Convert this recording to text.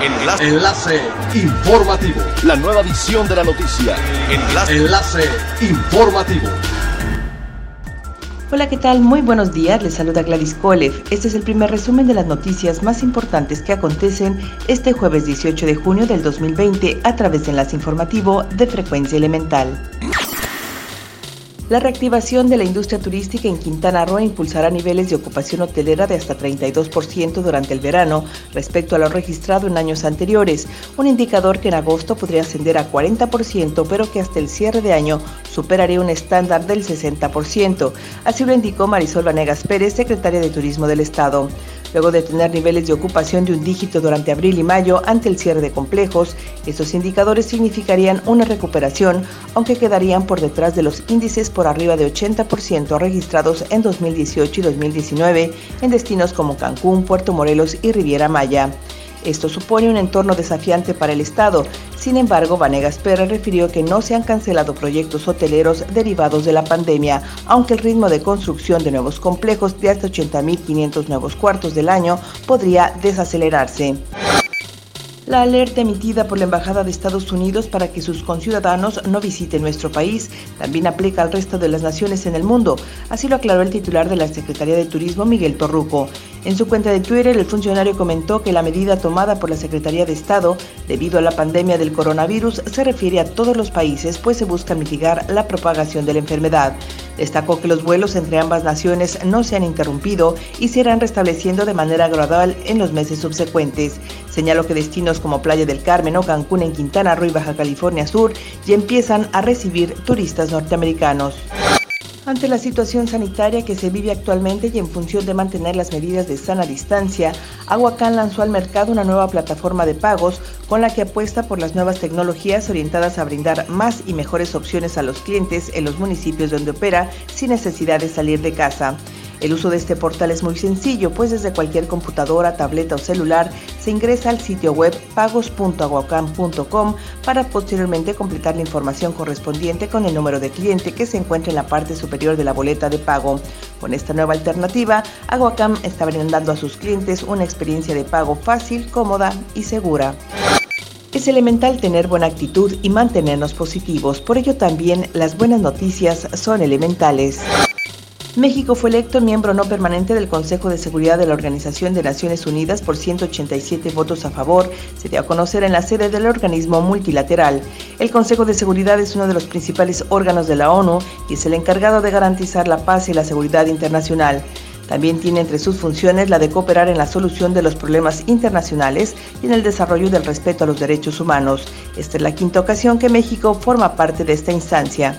Enlace. Enlace informativo. La nueva edición de la noticia. Enlace. Enlace informativo. Hola, ¿qué tal? Muy buenos días. Les saluda Gladys Kolev. Este es el primer resumen de las noticias más importantes que acontecen este jueves 18 de junio del 2020 a través de Enlace Informativo de Frecuencia Elemental. La reactivación de la industria turística en Quintana Roo impulsará niveles de ocupación hotelera de hasta 32% durante el verano respecto a lo registrado en años anteriores, un indicador que en agosto podría ascender a 40%, pero que hasta el cierre de año superaría un estándar del 60%. Así lo indicó Marisol Vanegas Pérez, secretaria de Turismo del Estado. Luego de tener niveles de ocupación de un dígito durante abril y mayo ante el cierre de complejos, estos indicadores significarían una recuperación, aunque quedarían por detrás de los índices por arriba de 80% registrados en 2018 y 2019 en destinos como Cancún, Puerto Morelos y Riviera Maya. Esto supone un entorno desafiante para el Estado. Sin embargo, Vanegas Pérez refirió que no se han cancelado proyectos hoteleros derivados de la pandemia, aunque el ritmo de construcción de nuevos complejos de hasta 80.500 nuevos cuartos del año podría desacelerarse. La alerta emitida por la Embajada de Estados Unidos para que sus conciudadanos no visiten nuestro país también aplica al resto de las naciones en el mundo, así lo aclaró el titular de la Secretaría de Turismo, Miguel Torruco. En su cuenta de Twitter, el funcionario comentó que la medida tomada por la Secretaría de Estado debido a la pandemia del coronavirus se refiere a todos los países, pues se busca mitigar la propagación de la enfermedad. Destacó que los vuelos entre ambas naciones no se han interrumpido y se irán restableciendo de manera gradual en los meses subsecuentes. Señaló que destinos como Playa del Carmen o Cancún en Quintana Roo y Baja California Sur ya empiezan a recibir turistas norteamericanos. Ante la situación sanitaria que se vive actualmente y en función de mantener las medidas de sana distancia, Aguacán lanzó al mercado una nueva plataforma de pagos con la que apuesta por las nuevas tecnologías orientadas a brindar más y mejores opciones a los clientes en los municipios donde opera sin necesidad de salir de casa. El uso de este portal es muy sencillo, pues desde cualquier computadora, tableta o celular se ingresa al sitio web pagos.aguacam.com para posteriormente completar la información correspondiente con el número de cliente que se encuentra en la parte superior de la boleta de pago. Con esta nueva alternativa, Aguacam está brindando a sus clientes una experiencia de pago fácil, cómoda y segura. Es elemental tener buena actitud y mantenernos positivos, por ello también las buenas noticias son elementales. México fue electo miembro no permanente del Consejo de Seguridad de la Organización de Naciones Unidas por 187 votos a favor, se dio a conocer en la sede del organismo multilateral. El Consejo de Seguridad es uno de los principales órganos de la ONU y es el encargado de garantizar la paz y la seguridad internacional. También tiene entre sus funciones la de cooperar en la solución de los problemas internacionales y en el desarrollo del respeto a los derechos humanos. Esta es la quinta ocasión que México forma parte de esta instancia.